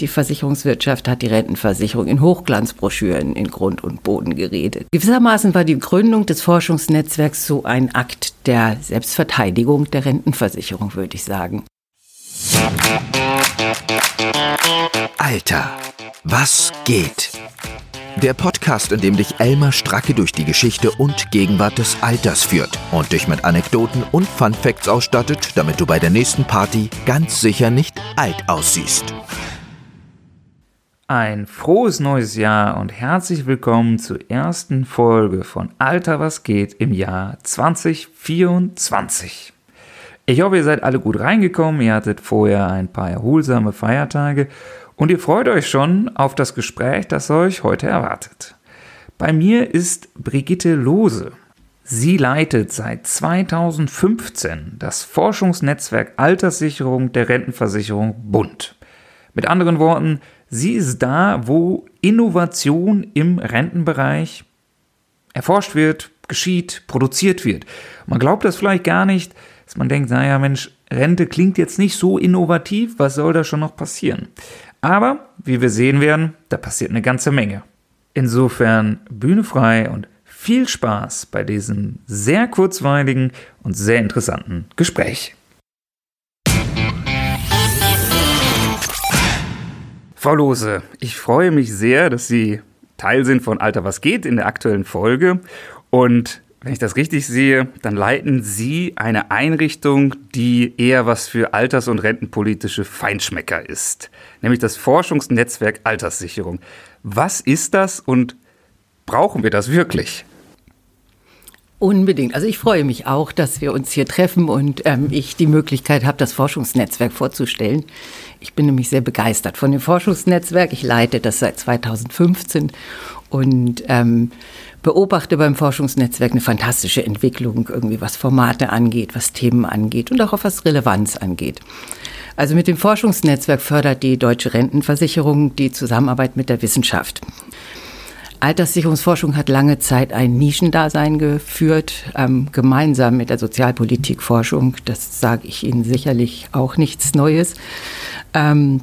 Die Versicherungswirtschaft hat die Rentenversicherung in Hochglanzbroschüren in Grund und Boden geredet. Gewissermaßen war die Gründung des Forschungsnetzwerks so ein Akt der Selbstverteidigung der Rentenversicherung, würde ich sagen. Alter, was geht? Der Podcast, in dem dich Elmar Stracke durch die Geschichte und Gegenwart des Alters führt und dich mit Anekdoten und Fun Facts ausstattet, damit du bei der nächsten Party ganz sicher nicht alt aussiehst. Ein frohes neues Jahr und herzlich willkommen zur ersten Folge von Alter was geht im Jahr 2024. Ich hoffe, ihr seid alle gut reingekommen, ihr hattet vorher ein paar erholsame Feiertage und ihr freut euch schon auf das Gespräch, das euch heute erwartet. Bei mir ist Brigitte Lose. Sie leitet seit 2015 das Forschungsnetzwerk Alterssicherung der Rentenversicherung Bund. Mit anderen Worten, Sie ist da, wo Innovation im Rentenbereich erforscht wird, geschieht, produziert wird. Man glaubt das vielleicht gar nicht, dass man denkt, naja Mensch, Rente klingt jetzt nicht so innovativ, was soll da schon noch passieren? Aber, wie wir sehen werden, da passiert eine ganze Menge. Insofern Bühne frei und viel Spaß bei diesem sehr kurzweiligen und sehr interessanten Gespräch. Frau Lose, ich freue mich sehr, dass Sie Teil sind von Alter was geht in der aktuellen Folge. Und wenn ich das richtig sehe, dann leiten Sie eine Einrichtung, die eher was für alters- und rentenpolitische Feinschmecker ist, nämlich das Forschungsnetzwerk Alterssicherung. Was ist das und brauchen wir das wirklich? Unbedingt. Also ich freue mich auch, dass wir uns hier treffen und ähm, ich die Möglichkeit habe, das Forschungsnetzwerk vorzustellen. Ich bin nämlich sehr begeistert von dem Forschungsnetzwerk. Ich leite das seit 2015 und ähm, beobachte beim Forschungsnetzwerk eine fantastische Entwicklung, irgendwie was Formate angeht, was Themen angeht und auch was Relevanz angeht. Also mit dem Forschungsnetzwerk fördert die Deutsche Rentenversicherung die Zusammenarbeit mit der Wissenschaft. Alterssicherungsforschung hat lange Zeit ein Nischendasein geführt, ähm, gemeinsam mit der Sozialpolitikforschung. Das sage ich Ihnen sicherlich auch nichts Neues. Ähm,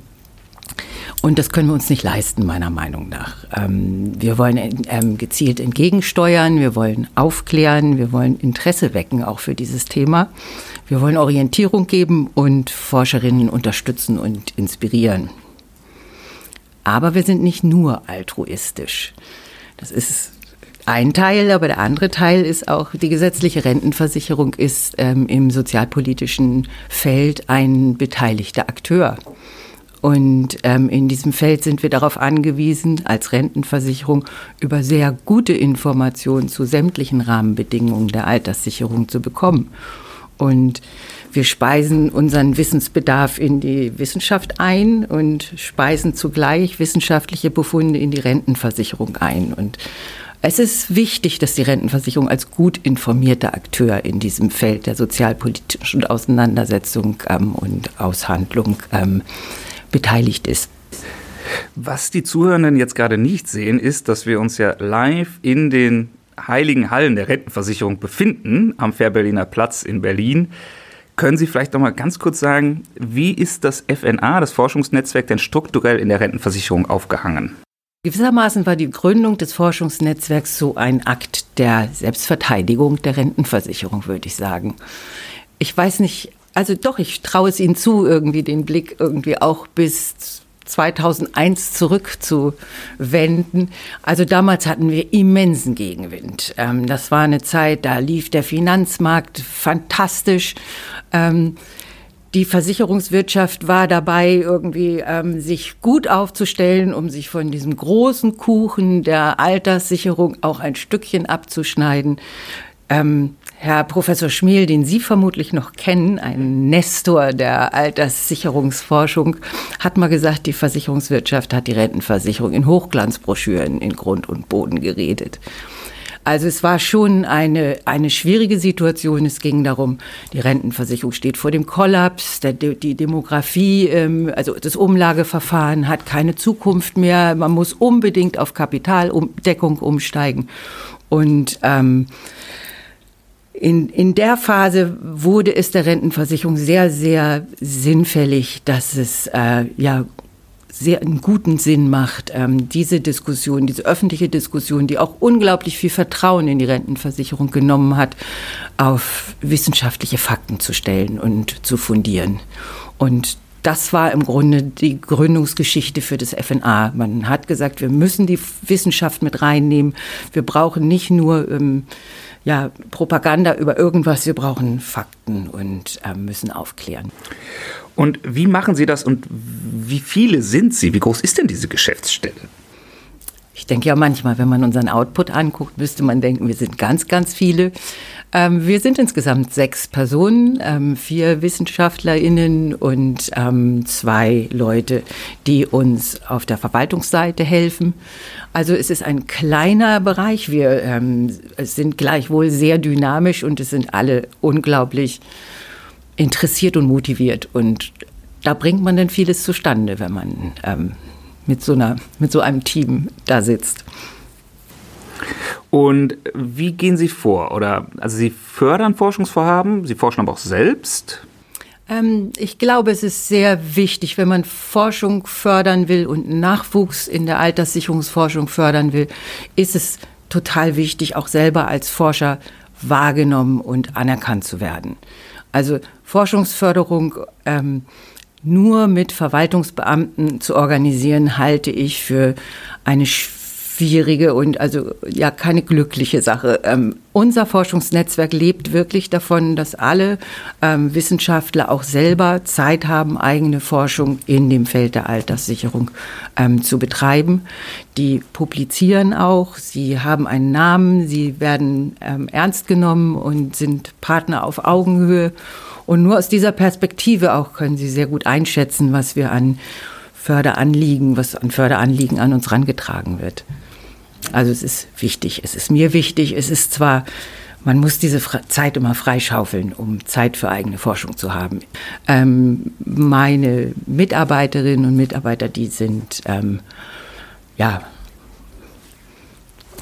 und das können wir uns nicht leisten, meiner Meinung nach. Ähm, wir wollen ähm, gezielt entgegensteuern, wir wollen aufklären, wir wollen Interesse wecken auch für dieses Thema. Wir wollen Orientierung geben und Forscherinnen unterstützen und inspirieren. Aber wir sind nicht nur altruistisch. Das ist ein Teil, aber der andere Teil ist auch, die gesetzliche Rentenversicherung ist ähm, im sozialpolitischen Feld ein beteiligter Akteur. Und ähm, in diesem Feld sind wir darauf angewiesen, als Rentenversicherung über sehr gute Informationen zu sämtlichen Rahmenbedingungen der Alterssicherung zu bekommen. Und wir speisen unseren Wissensbedarf in die Wissenschaft ein und speisen zugleich wissenschaftliche Befunde in die Rentenversicherung ein. Und es ist wichtig, dass die Rentenversicherung als gut informierter Akteur in diesem Feld der sozialpolitischen Auseinandersetzung ähm, und Aushandlung ähm, beteiligt ist. Was die Zuhörenden jetzt gerade nicht sehen, ist, dass wir uns ja live in den heiligen Hallen der Rentenversicherung befinden, am Fährberliner Platz in Berlin. Können Sie vielleicht noch mal ganz kurz sagen, wie ist das FNA, das Forschungsnetzwerk, denn strukturell in der Rentenversicherung aufgehangen? Gewissermaßen war die Gründung des Forschungsnetzwerks so ein Akt der Selbstverteidigung der Rentenversicherung, würde ich sagen. Ich weiß nicht, also doch, ich traue es Ihnen zu, irgendwie den Blick irgendwie auch bis 2001 zurückzuwenden. Also damals hatten wir immensen Gegenwind. Ähm, das war eine Zeit, da lief der Finanzmarkt fantastisch. Ähm, die Versicherungswirtschaft war dabei, irgendwie ähm, sich gut aufzustellen, um sich von diesem großen Kuchen der Alterssicherung auch ein Stückchen abzuschneiden. Ähm, Herr Professor Schmiel, den Sie vermutlich noch kennen, ein Nestor der Alterssicherungsforschung, hat mal gesagt, die Versicherungswirtschaft hat die Rentenversicherung in Hochglanzbroschüren in Grund und Boden geredet. Also es war schon eine, eine schwierige Situation. Es ging darum, die Rentenversicherung steht vor dem Kollaps, der, die Demografie, ähm, also das Umlageverfahren hat keine Zukunft mehr. Man muss unbedingt auf Kapitaldeckung umsteigen. Und ähm, in, in der Phase wurde es der Rentenversicherung sehr, sehr sinnfällig, dass es äh, ja sehr einen guten Sinn macht, ähm, diese Diskussion, diese öffentliche Diskussion, die auch unglaublich viel Vertrauen in die Rentenversicherung genommen hat, auf wissenschaftliche Fakten zu stellen und zu fundieren. Und das war im Grunde die Gründungsgeschichte für das FNA. Man hat gesagt, wir müssen die Wissenschaft mit reinnehmen. Wir brauchen nicht nur ähm, ja, Propaganda über irgendwas, wir brauchen Fakten und äh, müssen aufklären. Und wie machen Sie das und wie viele sind Sie? Wie groß ist denn diese Geschäftsstelle? Ich denke ja manchmal, wenn man unseren Output anguckt, müsste man denken, wir sind ganz, ganz viele. Ähm, wir sind insgesamt sechs Personen, ähm, vier WissenschaftlerInnen und ähm, zwei Leute, die uns auf der Verwaltungsseite helfen. Also es ist ein kleiner Bereich. Wir ähm, sind gleichwohl sehr dynamisch und es sind alle unglaublich interessiert und motiviert. Und da bringt man dann vieles zustande, wenn man ähm, mit, so einer, mit so einem Team da sitzt. Und wie gehen Sie vor? Oder also Sie fördern Forschungsvorhaben, Sie forschen aber auch selbst. Ähm, ich glaube, es ist sehr wichtig, wenn man Forschung fördern will und Nachwuchs in der Alterssicherungsforschung fördern will, ist es total wichtig, auch selber als Forscher wahrgenommen und anerkannt zu werden. Also Forschungsförderung ähm, nur mit Verwaltungsbeamten zu organisieren, halte ich für eine und also ja keine glückliche Sache. Ähm, unser Forschungsnetzwerk lebt wirklich davon, dass alle ähm, Wissenschaftler auch selber Zeit haben, eigene Forschung in dem Feld der Alterssicherung ähm, zu betreiben. Die publizieren auch, sie haben einen Namen, sie werden ähm, ernst genommen und sind Partner auf Augenhöhe. Und nur aus dieser Perspektive auch können sie sehr gut einschätzen, was wir an Förderanliegen, was an Förderanliegen an uns rangetragen wird. Also es ist wichtig, es ist mir wichtig, es ist zwar, man muss diese Zeit immer freischaufeln, um Zeit für eigene Forschung zu haben. Ähm, meine Mitarbeiterinnen und Mitarbeiter, die sind, ähm, ja,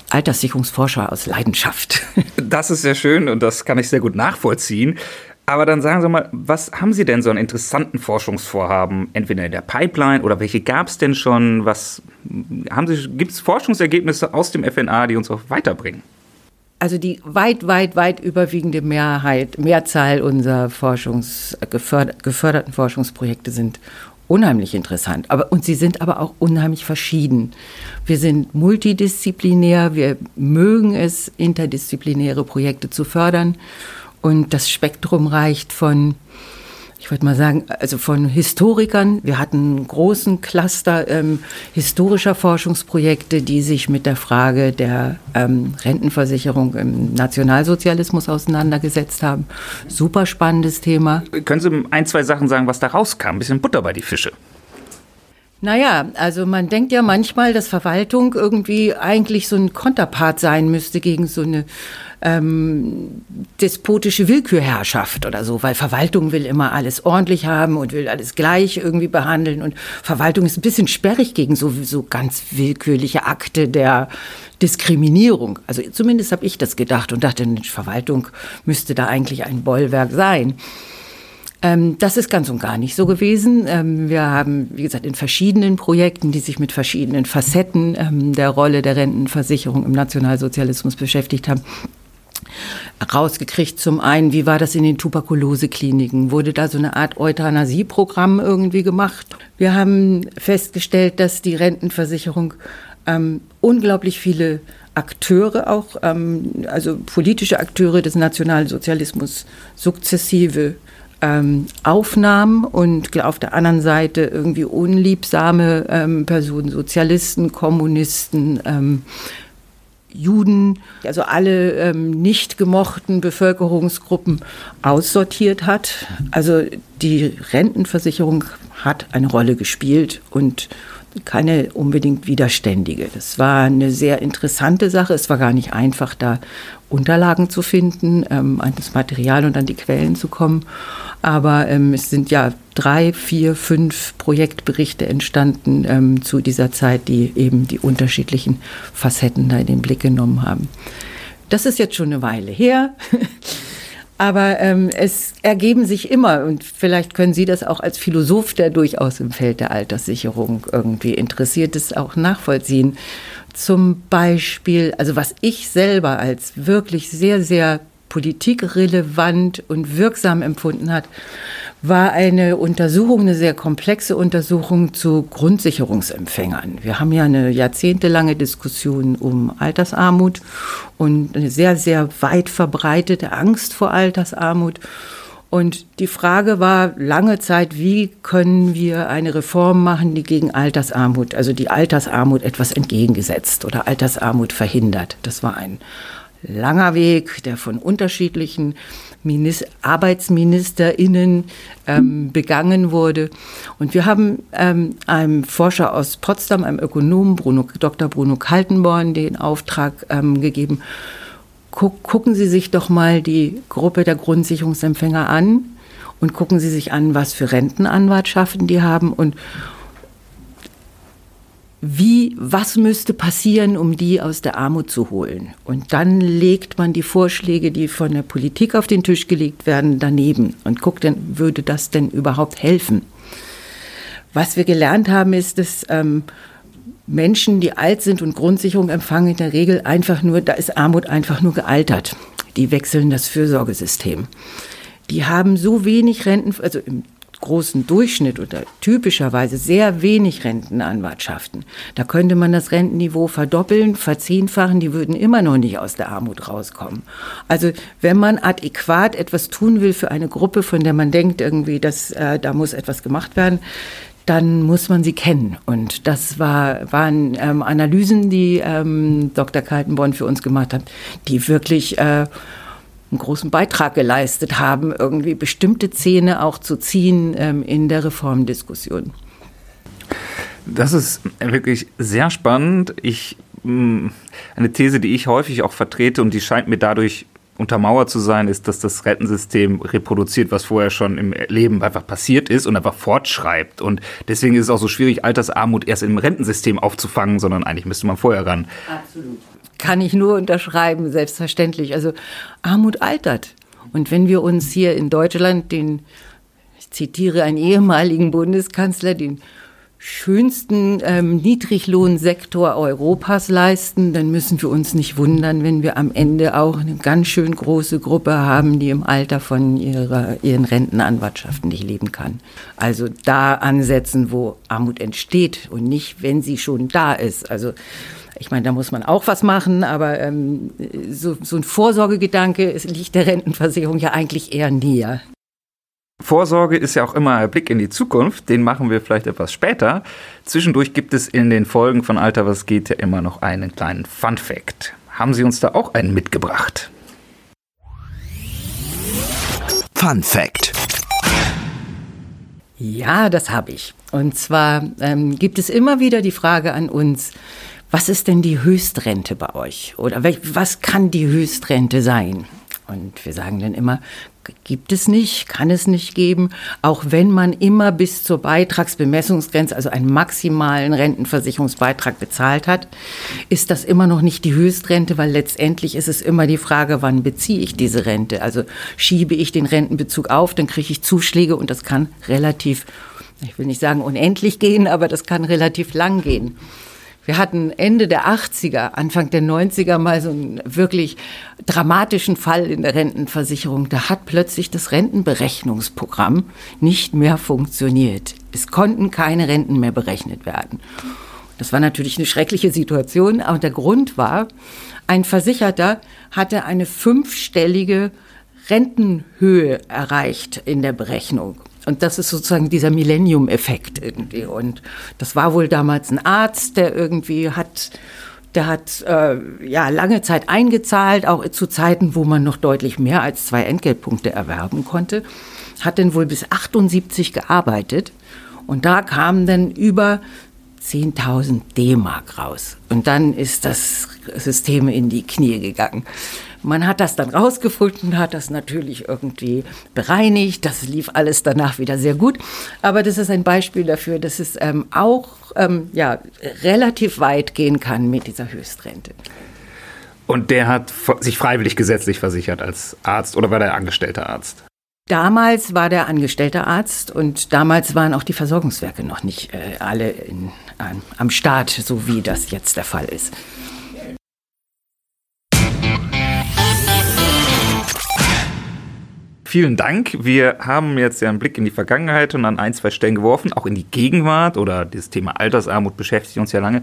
Alterssicherungsforscher aus Leidenschaft. Das ist sehr schön und das kann ich sehr gut nachvollziehen. Aber dann sagen Sie mal, was haben Sie denn so an interessanten Forschungsvorhaben, entweder in der Pipeline oder welche gab es denn schon? Gibt es Forschungsergebnisse aus dem FNA, die uns auch weiterbringen? Also die weit, weit, weit überwiegende Mehrheit, Mehrzahl unserer Forschungs, geförder, geförderten Forschungsprojekte sind unheimlich interessant. Aber, und sie sind aber auch unheimlich verschieden. Wir sind multidisziplinär, wir mögen es, interdisziplinäre Projekte zu fördern. Und das Spektrum reicht von, ich würde mal sagen, also von Historikern. Wir hatten einen großen Cluster ähm, historischer Forschungsprojekte, die sich mit der Frage der ähm, Rentenversicherung im Nationalsozialismus auseinandergesetzt haben. Super spannendes Thema. Können Sie ein, zwei Sachen sagen, was da rauskam? Ein bisschen Butter bei die Fische. Naja, also man denkt ja manchmal, dass Verwaltung irgendwie eigentlich so ein Konterpart sein müsste gegen so eine ähm, despotische Willkürherrschaft oder so, weil Verwaltung will immer alles ordentlich haben und will alles gleich irgendwie behandeln und Verwaltung ist ein bisschen sperrig gegen so, so ganz willkürliche Akte der Diskriminierung. Also zumindest habe ich das gedacht und dachte, Verwaltung müsste da eigentlich ein Bollwerk sein. Ähm, das ist ganz und gar nicht so gewesen. Ähm, wir haben, wie gesagt, in verschiedenen Projekten, die sich mit verschiedenen Facetten ähm, der Rolle der Rentenversicherung im Nationalsozialismus beschäftigt haben, rausgekriegt. Zum einen, wie war das in den Tuberkulosekliniken? Wurde da so eine Art Euthanasieprogramm irgendwie gemacht? Wir haben festgestellt, dass die Rentenversicherung ähm, unglaublich viele Akteure auch, ähm, also politische Akteure des Nationalsozialismus sukzessive ähm, Aufnahmen und auf der anderen Seite irgendwie unliebsame ähm, Personen, Sozialisten, Kommunisten, ähm, Juden, also alle ähm, nicht gemochten Bevölkerungsgruppen aussortiert hat. Also die Rentenversicherung hat eine Rolle gespielt und keine unbedingt widerständige. Das war eine sehr interessante Sache. Es war gar nicht einfach, da Unterlagen zu finden, ähm, an das Material und an die Quellen zu kommen. Aber ähm, es sind ja drei, vier, fünf Projektberichte entstanden ähm, zu dieser Zeit, die eben die unterschiedlichen Facetten da in den Blick genommen haben. Das ist jetzt schon eine Weile her. Aber ähm, es ergeben sich immer, und vielleicht können Sie das auch als Philosoph, der durchaus im Feld der Alterssicherung irgendwie interessiert ist, auch nachvollziehen. Zum Beispiel, also was ich selber als wirklich sehr, sehr politikrelevant und wirksam empfunden hat, war eine Untersuchung, eine sehr komplexe Untersuchung zu Grundsicherungsempfängern. Wir haben ja eine jahrzehntelange Diskussion um Altersarmut und eine sehr, sehr weit verbreitete Angst vor Altersarmut. Und die Frage war lange Zeit, wie können wir eine Reform machen, die gegen Altersarmut, also die Altersarmut etwas entgegengesetzt oder Altersarmut verhindert. Das war ein langer Weg, der von unterschiedlichen Minister, ArbeitsministerInnen ähm, begangen wurde. Und wir haben ähm, einem Forscher aus Potsdam, einem Ökonomen, Bruno, Dr. Bruno Kaltenborn, den Auftrag ähm, gegeben, guck, gucken Sie sich doch mal die Gruppe der Grundsicherungsempfänger an und gucken Sie sich an, was für Rentenanwartschaften die haben und wie, was müsste passieren, um die aus der Armut zu holen. Und dann legt man die Vorschläge, die von der Politik auf den Tisch gelegt werden, daneben und guckt dann, würde das denn überhaupt helfen? Was wir gelernt haben, ist, dass ähm, Menschen, die alt sind und Grundsicherung empfangen, in der Regel einfach nur, da ist Armut einfach nur gealtert. Die wechseln das Fürsorgesystem. Die haben so wenig Renten, also im großen Durchschnitt oder typischerweise sehr wenig Rentenanwartschaften. Da könnte man das Rentenniveau verdoppeln, verzehnfachen, die würden immer noch nicht aus der Armut rauskommen. Also wenn man adäquat etwas tun will für eine Gruppe, von der man denkt irgendwie, dass äh, da muss etwas gemacht werden, dann muss man sie kennen. Und das war, waren ähm, Analysen, die ähm, Dr. Kaltenborn für uns gemacht hat, die wirklich äh, einen großen Beitrag geleistet haben, irgendwie bestimmte Zähne auch zu ziehen ähm, in der Reformdiskussion. Das ist wirklich sehr spannend. Ich, mm, eine These, die ich häufig auch vertrete und die scheint mir dadurch untermauert zu sein, ist, dass das Rentensystem reproduziert, was vorher schon im Leben einfach passiert ist und einfach fortschreibt. Und deswegen ist es auch so schwierig, Altersarmut erst im Rentensystem aufzufangen, sondern eigentlich müsste man vorher ran. Absolut kann ich nur unterschreiben, selbstverständlich. Also Armut altert. Und wenn wir uns hier in Deutschland den, ich zitiere einen ehemaligen Bundeskanzler, den schönsten ähm, Niedriglohnsektor Europas leisten, dann müssen wir uns nicht wundern, wenn wir am Ende auch eine ganz schön große Gruppe haben, die im Alter von ihrer, ihren Rentenanwartschaften nicht leben kann. Also da ansetzen, wo Armut entsteht und nicht, wenn sie schon da ist. Also ich meine, da muss man auch was machen, aber ähm, so, so ein Vorsorgegedanke liegt der Rentenversicherung ja eigentlich eher näher. Vorsorge ist ja auch immer ein Blick in die Zukunft, den machen wir vielleicht etwas später. Zwischendurch gibt es in den Folgen von Alter was geht ja immer noch einen kleinen Fun Fact. Haben Sie uns da auch einen mitgebracht? Fun Fact. Ja, das habe ich. Und zwar ähm, gibt es immer wieder die Frage an uns, was ist denn die Höchstrente bei euch? Oder was kann die Höchstrente sein? Und wir sagen dann immer, gibt es nicht, kann es nicht geben, auch wenn man immer bis zur Beitragsbemessungsgrenze, also einen maximalen Rentenversicherungsbeitrag bezahlt hat, ist das immer noch nicht die Höchstrente, weil letztendlich ist es immer die Frage, wann beziehe ich diese Rente? Also schiebe ich den Rentenbezug auf, dann kriege ich Zuschläge und das kann relativ, ich will nicht sagen unendlich gehen, aber das kann relativ lang gehen. Wir hatten Ende der 80er, Anfang der 90er mal so einen wirklich dramatischen Fall in der Rentenversicherung. Da hat plötzlich das Rentenberechnungsprogramm nicht mehr funktioniert. Es konnten keine Renten mehr berechnet werden. Das war natürlich eine schreckliche Situation, aber der Grund war, ein Versicherter hatte eine fünfstellige Rentenhöhe erreicht in der Berechnung. Und das ist sozusagen dieser Millennium-Effekt irgendwie. Und das war wohl damals ein Arzt, der irgendwie hat, der hat äh, ja lange Zeit eingezahlt, auch zu Zeiten, wo man noch deutlich mehr als zwei Entgeltpunkte erwerben konnte, hat dann wohl bis 78 gearbeitet. Und da kamen dann über 10.000 D-Mark raus. Und dann ist das System in die Knie gegangen. Man hat das dann rausgefunden, hat das natürlich irgendwie bereinigt. Das lief alles danach wieder sehr gut. Aber das ist ein Beispiel dafür, dass es ähm, auch ähm, ja, relativ weit gehen kann mit dieser Höchstrente. Und der hat sich freiwillig gesetzlich versichert als Arzt oder war der angestellter Arzt? Damals war der angestellte Arzt und damals waren auch die Versorgungswerke noch nicht äh, alle in, äh, am Start, so wie das jetzt der Fall ist. Vielen Dank. Wir haben jetzt ja einen Blick in die Vergangenheit und an ein, zwei Stellen geworfen, auch in die Gegenwart oder das Thema Altersarmut beschäftigt uns ja lange.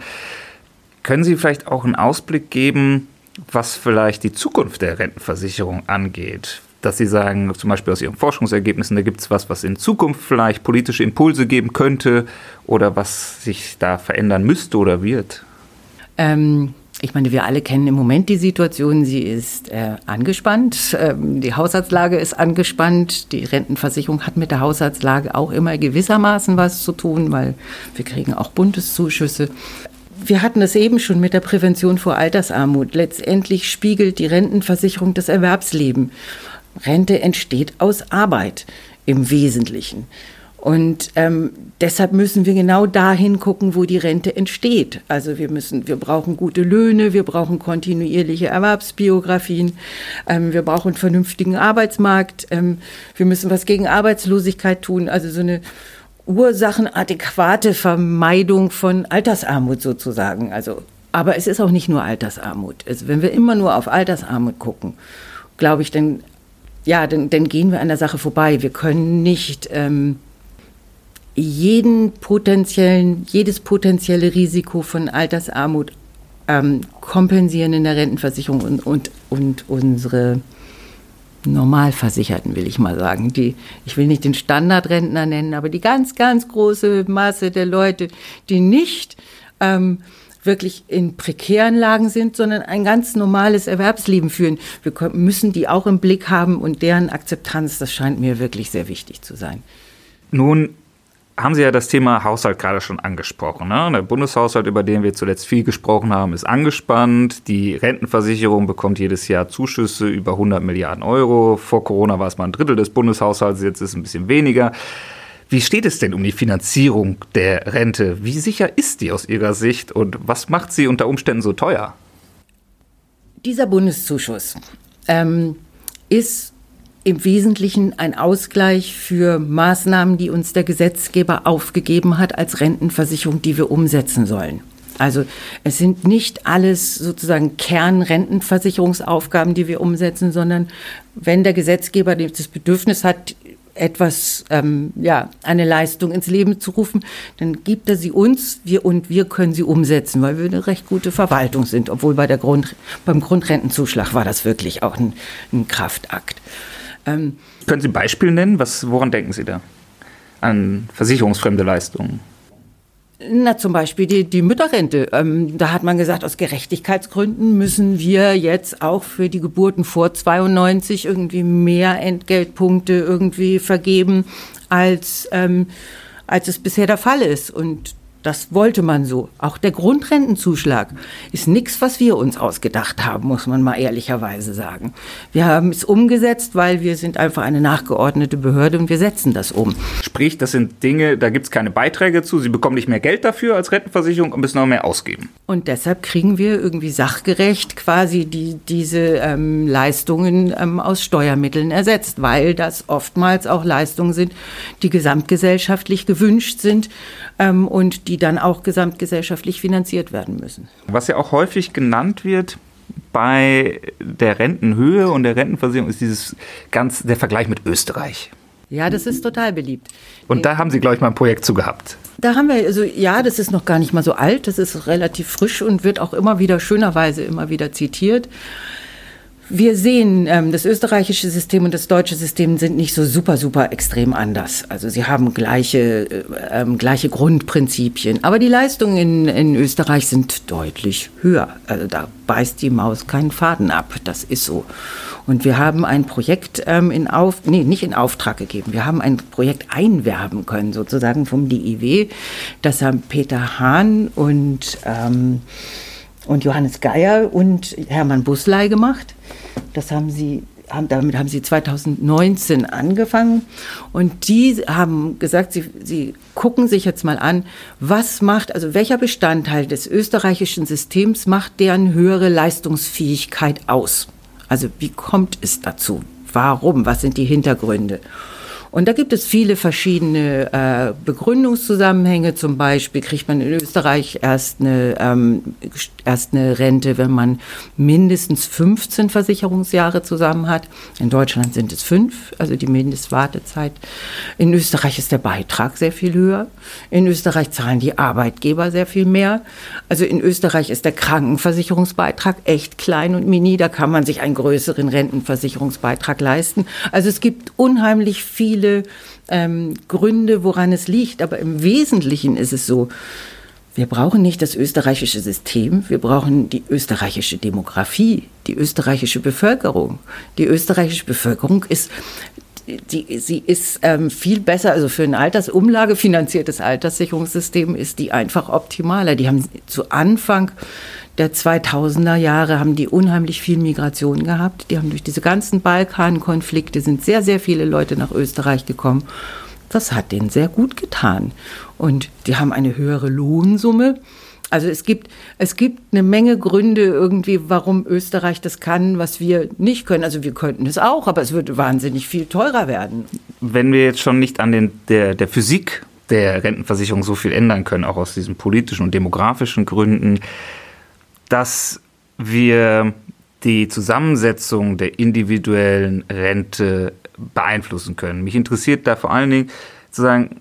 Können Sie vielleicht auch einen Ausblick geben, was vielleicht die Zukunft der Rentenversicherung angeht? Dass Sie sagen, zum Beispiel aus Ihren Forschungsergebnissen, da gibt es was, was in Zukunft vielleicht politische Impulse geben könnte oder was sich da verändern müsste oder wird? Ähm, ich meine, wir alle kennen im Moment die Situation, sie ist äh, angespannt, ähm, die Haushaltslage ist angespannt, die Rentenversicherung hat mit der Haushaltslage auch immer gewissermaßen was zu tun, weil wir kriegen auch Bundeszuschüsse. Wir hatten es eben schon mit der Prävention vor Altersarmut. Letztendlich spiegelt die Rentenversicherung das Erwerbsleben. Rente entsteht aus Arbeit im Wesentlichen. Und ähm, deshalb müssen wir genau dahin gucken, wo die Rente entsteht. Also wir müssen, wir brauchen gute Löhne, wir brauchen kontinuierliche Erwerbsbiografien, ähm, wir brauchen einen vernünftigen Arbeitsmarkt, ähm, wir müssen was gegen Arbeitslosigkeit tun. Also so eine ursachenadäquate Vermeidung von Altersarmut sozusagen. Also, aber es ist auch nicht nur Altersarmut. Also wenn wir immer nur auf Altersarmut gucken, glaube ich, dann ja, dann, dann gehen wir an der Sache vorbei. Wir können nicht ähm, jeden potenziellen, jedes potenzielle Risiko von Altersarmut ähm, kompensieren in der Rentenversicherung und, und, und unsere Normalversicherten, will ich mal sagen. Die, ich will nicht den Standardrentner nennen, aber die ganz, ganz große Masse der Leute, die nicht ähm, wirklich in prekären Lagen sind, sondern ein ganz normales Erwerbsleben führen. Wir müssen die auch im Blick haben und deren Akzeptanz, das scheint mir wirklich sehr wichtig zu sein. Nun haben Sie ja das Thema Haushalt gerade schon angesprochen. Ne? Der Bundeshaushalt, über den wir zuletzt viel gesprochen haben, ist angespannt. Die Rentenversicherung bekommt jedes Jahr Zuschüsse über 100 Milliarden Euro. Vor Corona war es mal ein Drittel des Bundeshaushalts, jetzt ist es ein bisschen weniger. Wie steht es denn um die Finanzierung der Rente? Wie sicher ist die aus Ihrer Sicht und was macht sie unter Umständen so teuer? Dieser Bundeszuschuss ähm, ist im Wesentlichen ein Ausgleich für Maßnahmen, die uns der Gesetzgeber aufgegeben hat als Rentenversicherung, die wir umsetzen sollen. Also es sind nicht alles sozusagen Kernrentenversicherungsaufgaben, die wir umsetzen, sondern wenn der Gesetzgeber das Bedürfnis hat, etwas, ähm, ja, eine Leistung ins Leben zu rufen, dann gibt er sie uns wir, und wir können sie umsetzen, weil wir eine recht gute Verwaltung sind. Obwohl bei der Grund, beim Grundrentenzuschlag war das wirklich auch ein, ein Kraftakt. Ähm, Können Sie ein Beispiel nennen? Was, woran denken Sie da? An versicherungsfremde Leistungen? Na, zum Beispiel die, die Mütterrente. Ähm, da hat man gesagt, aus Gerechtigkeitsgründen müssen wir jetzt auch für die Geburten vor 92 irgendwie mehr Entgeltpunkte irgendwie vergeben, als, ähm, als es bisher der Fall ist. Und das wollte man so. Auch der Grundrentenzuschlag ist nichts, was wir uns ausgedacht haben, muss man mal ehrlicherweise sagen. Wir haben es umgesetzt, weil wir sind einfach eine nachgeordnete Behörde und wir setzen das um. Sprich, das sind Dinge, da gibt es keine Beiträge zu. Sie bekommen nicht mehr Geld dafür als Rentenversicherung und müssen noch mehr ausgeben. Und deshalb kriegen wir irgendwie sachgerecht quasi die, diese ähm, Leistungen ähm, aus Steuermitteln ersetzt, weil das oftmals auch Leistungen sind, die gesamtgesellschaftlich gewünscht sind ähm, und die dann auch gesamtgesellschaftlich finanziert werden müssen. Was ja auch häufig genannt wird bei der Rentenhöhe und der Rentenversicherung ist dieses ganz der Vergleich mit Österreich. Ja, das ist total beliebt. Und da haben Sie, glaube ich, mal ein Projekt zu gehabt. Da haben wir, also ja, das ist noch gar nicht mal so alt, das ist relativ frisch und wird auch immer wieder schönerweise immer wieder zitiert. Wir sehen, ähm, das österreichische System und das deutsche System sind nicht so super, super extrem anders. Also sie haben gleiche, äh, ähm, gleiche Grundprinzipien. Aber die Leistungen in, in Österreich sind deutlich höher. Also da beißt die Maus keinen Faden ab. Das ist so. Und wir haben ein Projekt ähm, in Auf, nee, nicht in Auftrag gegeben. Wir haben ein Projekt einwerben können, sozusagen vom DIW. Das haben Peter Hahn und, ähm, und Johannes Geier und Hermann Busley gemacht. Das haben sie haben, damit haben sie 2019 angefangen und die haben gesagt, sie, sie gucken sich jetzt mal an, was macht, also welcher Bestandteil des österreichischen Systems macht deren höhere Leistungsfähigkeit aus? Also wie kommt es dazu? Warum? Was sind die Hintergründe? Und da gibt es viele verschiedene äh, Begründungszusammenhänge. Zum Beispiel kriegt man in Österreich erst eine, ähm, erst eine Rente, wenn man mindestens 15 Versicherungsjahre zusammen hat. In Deutschland sind es fünf, also die Mindestwartezeit. In Österreich ist der Beitrag sehr viel höher. In Österreich zahlen die Arbeitgeber sehr viel mehr. Also in Österreich ist der Krankenversicherungsbeitrag echt klein und mini. Da kann man sich einen größeren Rentenversicherungsbeitrag leisten. Also es gibt unheimlich viele viele ähm, Gründe, woran es liegt. Aber im Wesentlichen ist es so, wir brauchen nicht das österreichische System, wir brauchen die österreichische Demografie, die österreichische Bevölkerung. Die österreichische Bevölkerung ist die, sie ist ähm, viel besser, also für ein altersumlagefinanziertes Alterssicherungssystem ist die einfach optimaler. Die haben zu Anfang der 2000er Jahre haben die unheimlich viel Migration gehabt. Die haben durch diese ganzen Balkankonflikte sind sehr, sehr viele Leute nach Österreich gekommen. Das hat denen sehr gut getan. Und die haben eine höhere Lohnsumme. Also es gibt, es gibt eine Menge Gründe irgendwie, warum Österreich das kann, was wir nicht können. Also wir könnten es auch, aber es würde wahnsinnig viel teurer werden. Wenn wir jetzt schon nicht an den, der, der Physik der Rentenversicherung so viel ändern können, auch aus diesen politischen und demografischen Gründen, dass wir die Zusammensetzung der individuellen Rente beeinflussen können. Mich interessiert da vor allen Dingen zu sagen,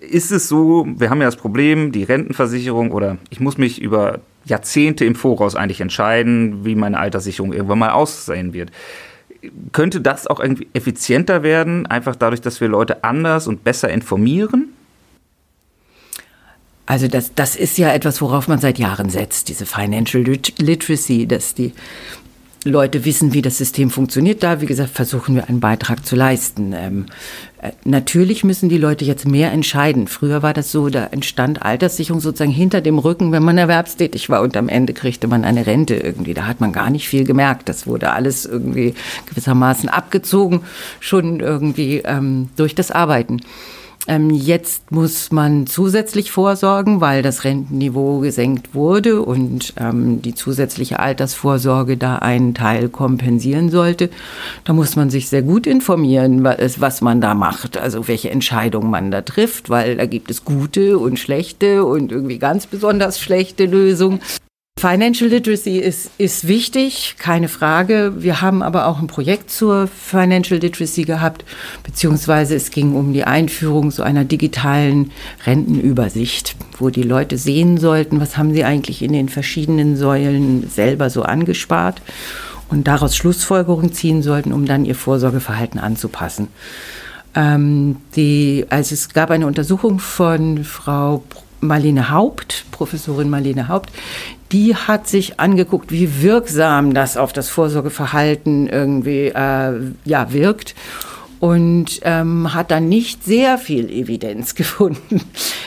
ist es so, wir haben ja das Problem, die Rentenversicherung oder ich muss mich über Jahrzehnte im Voraus eigentlich entscheiden, wie meine Alterssicherung irgendwann mal aussehen wird. Könnte das auch irgendwie effizienter werden, einfach dadurch, dass wir Leute anders und besser informieren? Also das, das ist ja etwas, worauf man seit Jahren setzt, diese Financial Literacy, dass die Leute wissen, wie das System funktioniert. Da, wie gesagt, versuchen wir einen Beitrag zu leisten. Ähm, äh, natürlich müssen die Leute jetzt mehr entscheiden. Früher war das so, da entstand Alterssicherung sozusagen hinter dem Rücken, wenn man erwerbstätig war und am Ende kriegte man eine Rente irgendwie. Da hat man gar nicht viel gemerkt. Das wurde alles irgendwie gewissermaßen abgezogen, schon irgendwie ähm, durch das Arbeiten. Ähm, jetzt muss man zusätzlich vorsorgen, weil das Rentenniveau gesenkt wurde und ähm, die zusätzliche Altersvorsorge da einen Teil kompensieren sollte. Da muss man sich sehr gut informieren, was, man da macht, also welche Entscheidungen man da trifft, weil da gibt es gute und schlechte und irgendwie ganz besonders schlechte Lösungen. Financial Literacy ist, ist wichtig, keine Frage. Wir haben aber auch ein Projekt zur Financial Literacy gehabt, beziehungsweise es ging um die Einführung so einer digitalen Rentenübersicht, wo die Leute sehen sollten, was haben sie eigentlich in den verschiedenen Säulen selber so angespart und daraus Schlussfolgerungen ziehen sollten, um dann ihr Vorsorgeverhalten anzupassen. Ähm, die, also es gab eine Untersuchung von Frau Marlene Haupt, Professorin Marlene Haupt, die hat sich angeguckt, wie wirksam das auf das Vorsorgeverhalten irgendwie äh, ja, wirkt und ähm, hat dann nicht sehr viel Evidenz gefunden.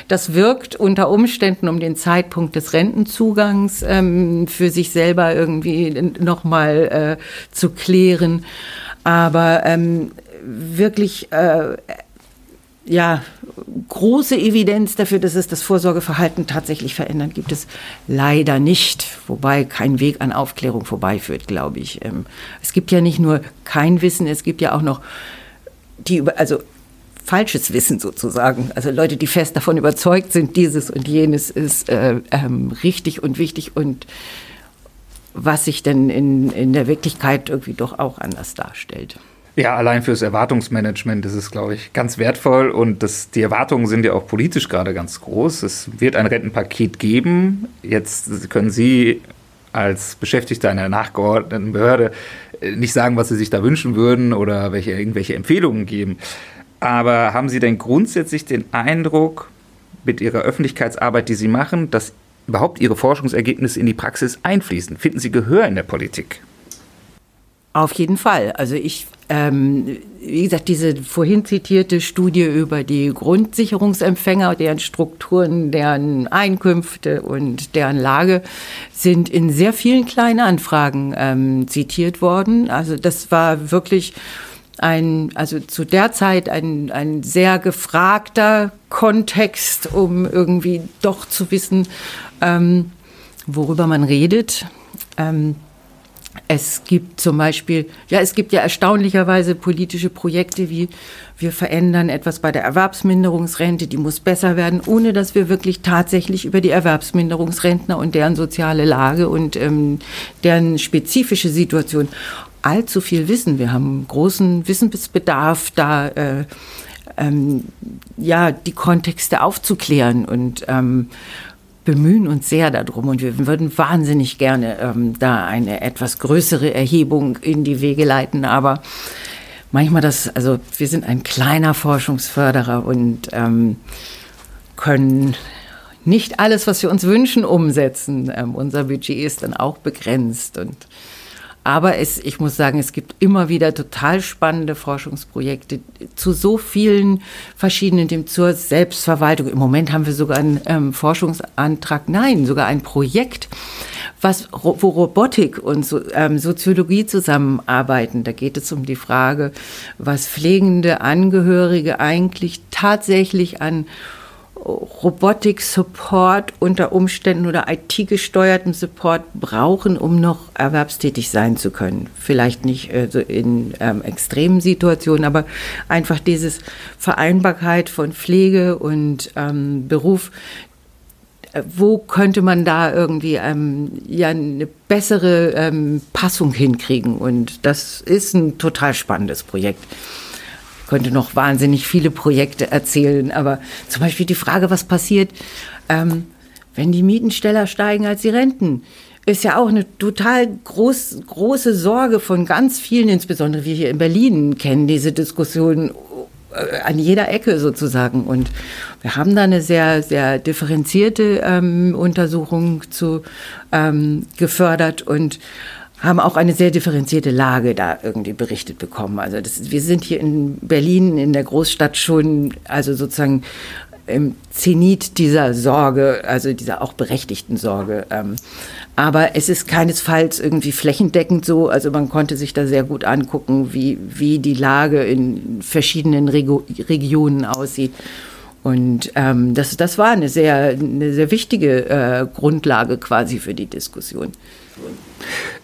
Das wirkt unter Umständen um den Zeitpunkt des Rentenzugangs ähm, für sich selber irgendwie nochmal äh, zu klären. Aber ähm, wirklich äh, ja, große Evidenz dafür, dass es das Vorsorgeverhalten tatsächlich verändert, gibt es leider nicht. Wobei kein Weg an Aufklärung vorbeiführt, glaube ich. Ähm, es gibt ja nicht nur kein Wissen, es gibt ja auch noch die, also falsches Wissen sozusagen. Also Leute, die fest davon überzeugt sind, dieses und jenes ist äh, ähm, richtig und wichtig und was sich denn in, in der Wirklichkeit irgendwie doch auch anders darstellt. Ja, allein fürs Erwartungsmanagement ist es, glaube ich, ganz wertvoll und das, die Erwartungen sind ja auch politisch gerade ganz groß. Es wird ein Rentenpaket geben. Jetzt können Sie als Beschäftigter einer nachgeordneten Behörde äh, nicht sagen, was Sie sich da wünschen würden oder welche, irgendwelche Empfehlungen geben. Aber haben Sie denn grundsätzlich den Eindruck mit Ihrer Öffentlichkeitsarbeit, die Sie machen, dass überhaupt Ihre Forschungsergebnisse in die Praxis einfließen? Finden Sie Gehör in der Politik? Auf jeden Fall. Also ich, ähm, wie gesagt, diese vorhin zitierte Studie über die Grundsicherungsempfänger, deren Strukturen, deren Einkünfte und deren Lage sind in sehr vielen kleinen Anfragen ähm, zitiert worden. Also das war wirklich ein, also zu der Zeit ein, ein sehr gefragter Kontext, um irgendwie doch zu wissen, ähm, worüber man redet. Ähm, es gibt zum Beispiel, ja, es gibt ja erstaunlicherweise politische Projekte wie wir verändern etwas bei der Erwerbsminderungsrente, die muss besser werden, ohne dass wir wirklich tatsächlich über die Erwerbsminderungsrentner und deren soziale Lage und ähm, deren spezifische Situation allzu viel wissen. Wir haben großen Wissensbedarf, da äh, ähm, ja die Kontexte aufzuklären und ähm, bemühen uns sehr darum und wir würden wahnsinnig gerne ähm, da eine etwas größere Erhebung in die Wege leiten, aber manchmal das, also wir sind ein kleiner Forschungsförderer und ähm, können nicht alles, was wir uns wünschen, umsetzen. Ähm, unser Budget ist dann auch begrenzt und aber es, ich muss sagen, es gibt immer wieder total spannende Forschungsprojekte zu so vielen verschiedenen Themen zur Selbstverwaltung. Im Moment haben wir sogar einen ähm, Forschungsantrag, nein, sogar ein Projekt, was, wo Robotik und so, ähm, Soziologie zusammenarbeiten. Da geht es um die Frage, was pflegende Angehörige eigentlich tatsächlich an Robotik-Support unter Umständen oder IT-gesteuerten Support brauchen, um noch erwerbstätig sein zu können. Vielleicht nicht äh, so in ähm, extremen Situationen, aber einfach dieses Vereinbarkeit von Pflege und ähm, Beruf. Äh, wo könnte man da irgendwie ähm, ja eine bessere ähm, Passung hinkriegen? Und das ist ein total spannendes Projekt könnte noch wahnsinnig viele Projekte erzählen, aber zum Beispiel die Frage, was passiert, ähm, wenn die Mieten schneller steigen als die Renten, ist ja auch eine total groß, große Sorge von ganz vielen, insbesondere wir hier in Berlin kennen diese Diskussion äh, an jeder Ecke sozusagen. Und wir haben da eine sehr, sehr differenzierte ähm, Untersuchung zu ähm, gefördert und haben auch eine sehr differenzierte Lage da irgendwie berichtet bekommen. Also das, wir sind hier in Berlin, in der Großstadt schon, also sozusagen im Zenit dieser Sorge, also dieser auch berechtigten Sorge. Ähm, aber es ist keinesfalls irgendwie flächendeckend so. Also man konnte sich da sehr gut angucken, wie, wie die Lage in verschiedenen Rego Regionen aussieht. Und ähm, das, das war eine sehr, eine sehr wichtige äh, Grundlage quasi für die Diskussion.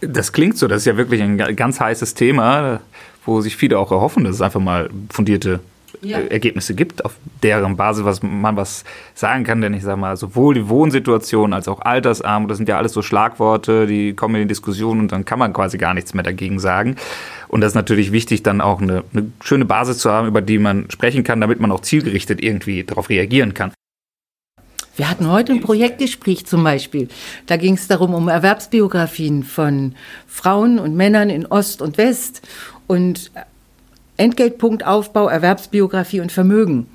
Das klingt so, das ist ja wirklich ein ganz heißes Thema, wo sich viele auch erhoffen, dass es einfach mal fundierte ja. Äh, Ergebnisse gibt, auf deren Basis was man was sagen kann. Denn ich sage mal, sowohl die Wohnsituation als auch Altersarmut, das sind ja alles so Schlagworte, die kommen in die Diskussion und dann kann man quasi gar nichts mehr dagegen sagen. Und das ist natürlich wichtig, dann auch eine, eine schöne Basis zu haben, über die man sprechen kann, damit man auch zielgerichtet irgendwie darauf reagieren kann. Wir hatten heute ein Projektgespräch zum Beispiel. Da ging es darum, um Erwerbsbiografien von Frauen und Männern in Ost und West und Entgeltpunktaufbau, Erwerbsbiografie und Vermögen.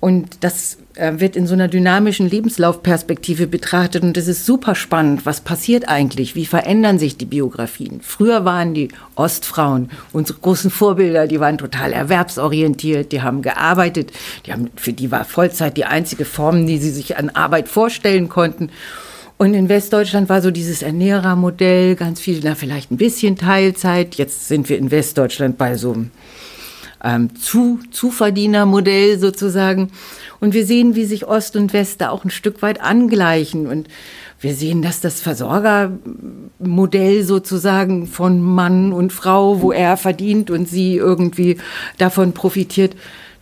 Und das äh, wird in so einer dynamischen Lebenslaufperspektive betrachtet und das ist super spannend. Was passiert eigentlich? Wie verändern sich die Biografien? Früher waren die Ostfrauen unsere großen Vorbilder, die waren total erwerbsorientiert, die haben gearbeitet, die haben, für die war Vollzeit die einzige Form, die sie sich an Arbeit vorstellen konnten. Und in Westdeutschland war so dieses Ernährermodell, ganz viel, na vielleicht ein bisschen Teilzeit. Jetzt sind wir in Westdeutschland bei so einem ähm, Zu Zuverdienermodell sozusagen. Und wir sehen, wie sich Ost und West da auch ein Stück weit angleichen. Und wir sehen, dass das Versorgermodell sozusagen von Mann und Frau, wo er verdient und sie irgendwie davon profitiert,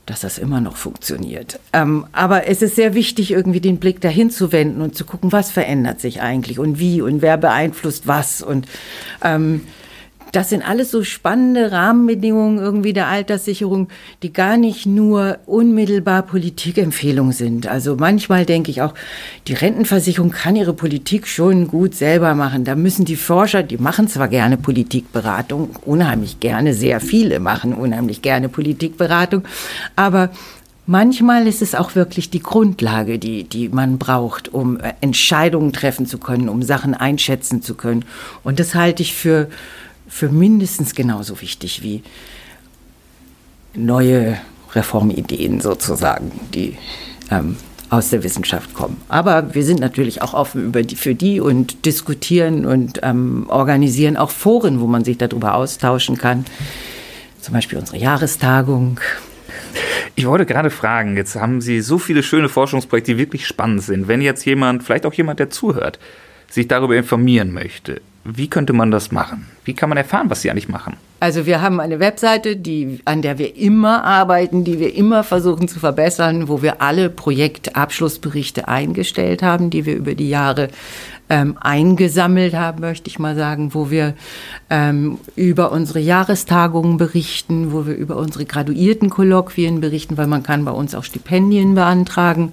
dass das immer noch funktioniert. Ähm, aber es ist sehr wichtig, irgendwie den Blick dahin zu wenden und zu gucken, was verändert sich eigentlich und wie und wer beeinflusst was. Und ähm, das sind alles so spannende Rahmenbedingungen irgendwie der Alterssicherung, die gar nicht nur unmittelbar Politikempfehlungen sind. Also manchmal denke ich auch, die Rentenversicherung kann ihre Politik schon gut selber machen. Da müssen die Forscher, die machen zwar gerne Politikberatung, unheimlich gerne, sehr viele machen unheimlich gerne Politikberatung, aber Manchmal ist es auch wirklich die Grundlage, die, die man braucht, um Entscheidungen treffen zu können, um Sachen einschätzen zu können. Und das halte ich für, für mindestens genauso wichtig wie neue Reformideen sozusagen, die ähm, aus der Wissenschaft kommen. Aber wir sind natürlich auch offen die, für die und diskutieren und ähm, organisieren auch Foren, wo man sich darüber austauschen kann. Zum Beispiel unsere Jahrestagung. Ich wollte gerade fragen, jetzt haben Sie so viele schöne Forschungsprojekte, die wirklich spannend sind. Wenn jetzt jemand, vielleicht auch jemand, der zuhört, sich darüber informieren möchte, wie könnte man das machen? Wie kann man erfahren, was Sie eigentlich machen? Also wir haben eine Webseite, die, an der wir immer arbeiten, die wir immer versuchen zu verbessern, wo wir alle Projektabschlussberichte eingestellt haben, die wir über die Jahre ähm, eingesammelt haben, möchte ich mal sagen, wo wir ähm, über unsere Jahrestagungen berichten, wo wir über unsere Graduiertenkolloquien berichten, weil man kann bei uns auch Stipendien beantragen.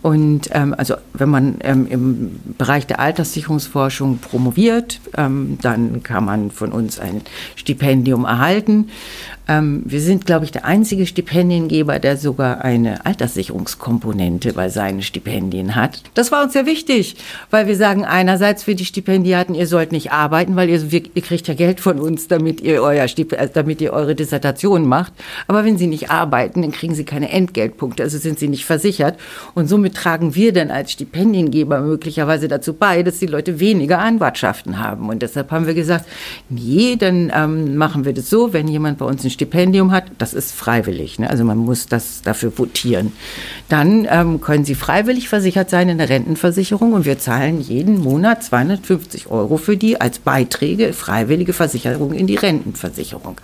Und ähm, also wenn man ähm, im Bereich der Alterssicherungsforschung promoviert, ähm, dann kann man von uns ein Stipendium erhalten. Ähm, wir sind, glaube ich, der einzige Stipendiengeber, der sogar eine Alterssicherungskomponente bei seinen Stipendien hat. Das war uns sehr wichtig, weil wir sagen einerseits für die Stipendiaten, ihr sollt nicht arbeiten, weil ihr, ihr kriegt ja Geld von uns, damit ihr, euer äh, damit ihr eure Dissertation macht. Aber wenn sie nicht arbeiten, dann kriegen sie keine Entgeltpunkte, also sind sie nicht versichert. Und somit tragen wir dann als Stipendiengeber möglicherweise dazu bei, dass die Leute weniger Anwartschaften haben. Und deshalb haben wir gesagt, nee, dann ähm, machen wir das so, wenn jemand bei uns ein Stipendium hat, das ist freiwillig, ne? also man muss das dafür votieren, dann ähm, können Sie freiwillig versichert sein in der Rentenversicherung und wir zahlen jeden Monat 250 Euro für die als Beiträge, freiwillige Versicherung in die Rentenversicherung.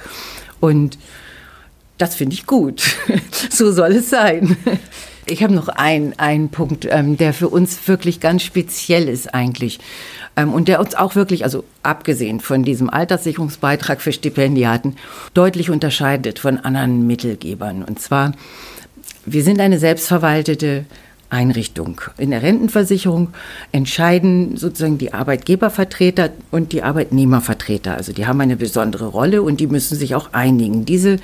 Und das finde ich gut. so soll es sein. Ich habe noch einen, einen Punkt, ähm, der für uns wirklich ganz speziell ist eigentlich. Ähm, und der uns auch wirklich, also abgesehen von diesem Alterssicherungsbeitrag für Stipendiaten, deutlich unterscheidet von anderen Mittelgebern. Und zwar, wir sind eine selbstverwaltete Einrichtung. In der Rentenversicherung entscheiden sozusagen die Arbeitgebervertreter und die Arbeitnehmervertreter. Also die haben eine besondere Rolle und die müssen sich auch einigen. Diese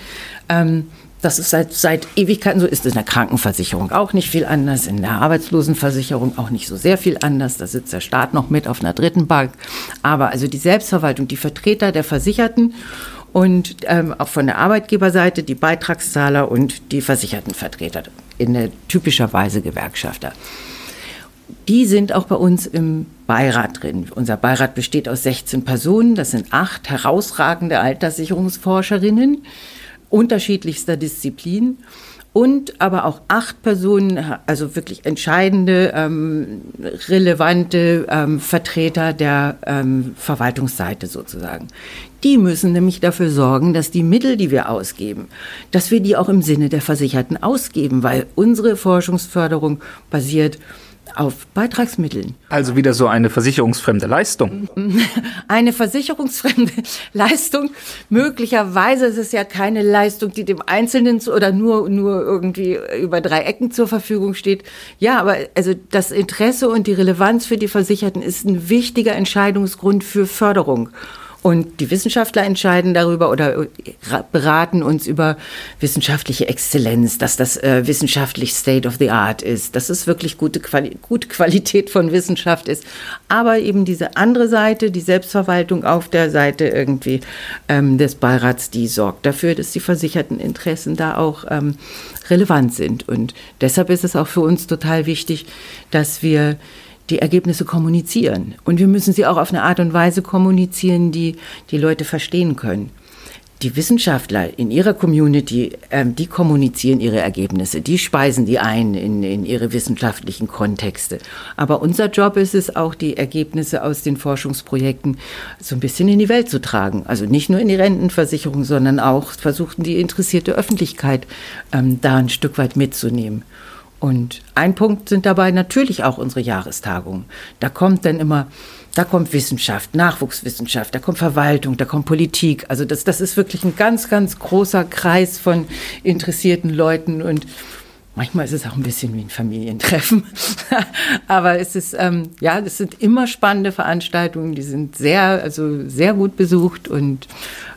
ähm, das ist seit, seit Ewigkeiten so, ist in der Krankenversicherung auch nicht viel anders, in der Arbeitslosenversicherung auch nicht so sehr viel anders. Da sitzt der Staat noch mit auf einer dritten Bank. Aber also die Selbstverwaltung, die Vertreter der Versicherten und ähm, auch von der Arbeitgeberseite die Beitragszahler und die Versichertenvertreter, in der typischerweise Gewerkschafter. Die sind auch bei uns im Beirat drin. Unser Beirat besteht aus 16 Personen. Das sind acht herausragende Alterssicherungsforscherinnen unterschiedlichster Disziplin und aber auch acht Personen, also wirklich entscheidende, ähm, relevante ähm, Vertreter der ähm, Verwaltungsseite sozusagen. Die müssen nämlich dafür sorgen, dass die Mittel, die wir ausgeben, dass wir die auch im Sinne der Versicherten ausgeben, weil unsere Forschungsförderung basiert auf Beitragsmitteln. Also wieder so eine versicherungsfremde Leistung. Eine versicherungsfremde Leistung. Möglicherweise ist es ja keine Leistung, die dem Einzelnen oder nur, nur irgendwie über drei Ecken zur Verfügung steht. Ja, aber also das Interesse und die Relevanz für die Versicherten ist ein wichtiger Entscheidungsgrund für Förderung. Und die Wissenschaftler entscheiden darüber oder beraten uns über wissenschaftliche Exzellenz, dass das äh, wissenschaftlich State of the Art ist, dass es wirklich gute, Quali gute Qualität von Wissenschaft ist. Aber eben diese andere Seite, die Selbstverwaltung auf der Seite irgendwie ähm, des Beirats, die sorgt dafür, dass die versicherten Interessen da auch ähm, relevant sind. Und deshalb ist es auch für uns total wichtig, dass wir die Ergebnisse kommunizieren. Und wir müssen sie auch auf eine Art und Weise kommunizieren, die die Leute verstehen können. Die Wissenschaftler in ihrer Community, ähm, die kommunizieren ihre Ergebnisse, die speisen die ein in, in ihre wissenschaftlichen Kontexte. Aber unser Job ist es auch, die Ergebnisse aus den Forschungsprojekten so ein bisschen in die Welt zu tragen. Also nicht nur in die Rentenversicherung, sondern auch versuchen, die interessierte Öffentlichkeit ähm, da ein Stück weit mitzunehmen. Und ein Punkt sind dabei natürlich auch unsere Jahrestagungen. Da kommt dann immer, da kommt Wissenschaft, Nachwuchswissenschaft, da kommt Verwaltung, da kommt Politik. Also das, das ist wirklich ein ganz, ganz großer Kreis von interessierten Leuten und Manchmal ist es auch ein bisschen wie ein Familientreffen. Aber es ist, ähm, ja, es sind immer spannende Veranstaltungen, die sind sehr, also sehr gut besucht und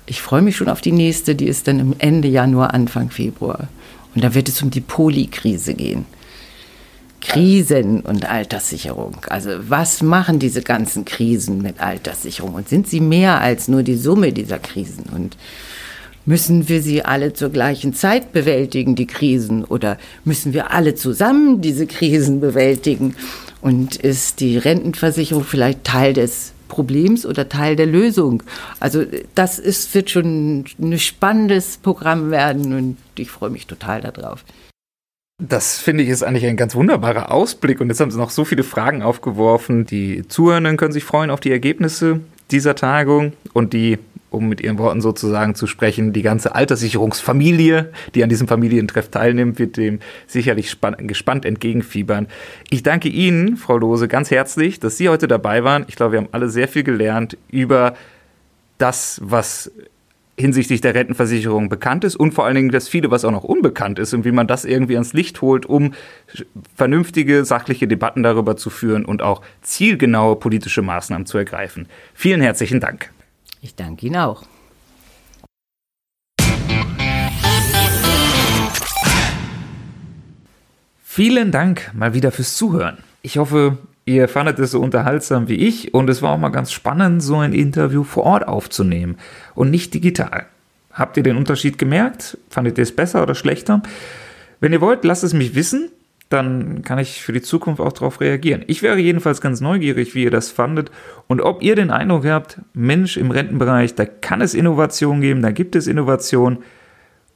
ich freue mich schon auf die nächste, die ist dann im Ende Januar, Anfang Februar. Und da wird es um die Polikrise gehen. Krisen und Alterssicherung. Also was machen diese ganzen Krisen mit Alterssicherung? Und sind sie mehr als nur die Summe dieser Krisen? Und müssen wir sie alle zur gleichen Zeit bewältigen, die Krisen? Oder müssen wir alle zusammen diese Krisen bewältigen? Und ist die Rentenversicherung vielleicht Teil des Problems oder Teil der Lösung? Also das ist, wird schon ein spannendes Programm werden und ich freue mich total darauf. Das finde ich ist eigentlich ein ganz wunderbarer Ausblick. Und jetzt haben Sie noch so viele Fragen aufgeworfen. Die Zuhörenden können sich freuen auf die Ergebnisse dieser Tagung und die, um mit Ihren Worten sozusagen zu sprechen, die ganze Alterssicherungsfamilie, die an diesem Familientreff teilnimmt, wird dem sicherlich gespannt entgegenfiebern. Ich danke Ihnen, Frau Lose, ganz herzlich, dass Sie heute dabei waren. Ich glaube, wir haben alle sehr viel gelernt über das, was hinsichtlich der Rentenversicherung bekannt ist und vor allen Dingen das viele, was auch noch unbekannt ist und wie man das irgendwie ans Licht holt, um vernünftige, sachliche Debatten darüber zu führen und auch zielgenaue politische Maßnahmen zu ergreifen. Vielen herzlichen Dank. Ich danke Ihnen auch. Vielen Dank mal wieder fürs Zuhören. Ich hoffe, Ihr fandet es so unterhaltsam wie ich und es war auch mal ganz spannend, so ein Interview vor Ort aufzunehmen und nicht digital. Habt ihr den Unterschied gemerkt? Fandet ihr es besser oder schlechter? Wenn ihr wollt, lasst es mich wissen, dann kann ich für die Zukunft auch darauf reagieren. Ich wäre jedenfalls ganz neugierig, wie ihr das fandet und ob ihr den Eindruck habt, Mensch, im Rentenbereich, da kann es Innovation geben, da gibt es Innovation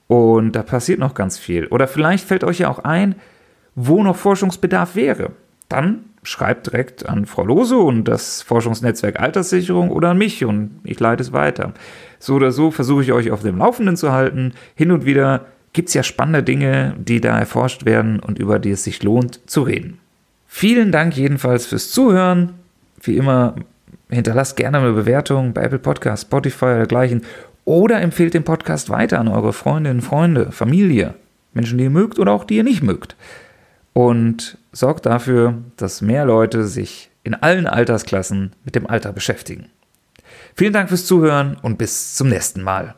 und da passiert noch ganz viel. Oder vielleicht fällt euch ja auch ein, wo noch Forschungsbedarf wäre. Dann schreibt direkt an Frau Lose und das Forschungsnetzwerk Alterssicherung oder an mich und ich leite es weiter. So oder so versuche ich euch auf dem Laufenden zu halten. Hin und wieder gibt es ja spannende Dinge, die da erforscht werden und über die es sich lohnt zu reden. Vielen Dank jedenfalls fürs Zuhören. Wie immer, hinterlasst gerne eine Bewertung bei Apple Podcast, Spotify oder dergleichen oder empfehlt den Podcast weiter an eure Freundinnen, Freunde, Familie, Menschen, die ihr mögt oder auch die ihr nicht mögt und sorgt dafür, dass mehr Leute sich in allen Altersklassen mit dem Alter beschäftigen. Vielen Dank fürs Zuhören und bis zum nächsten Mal.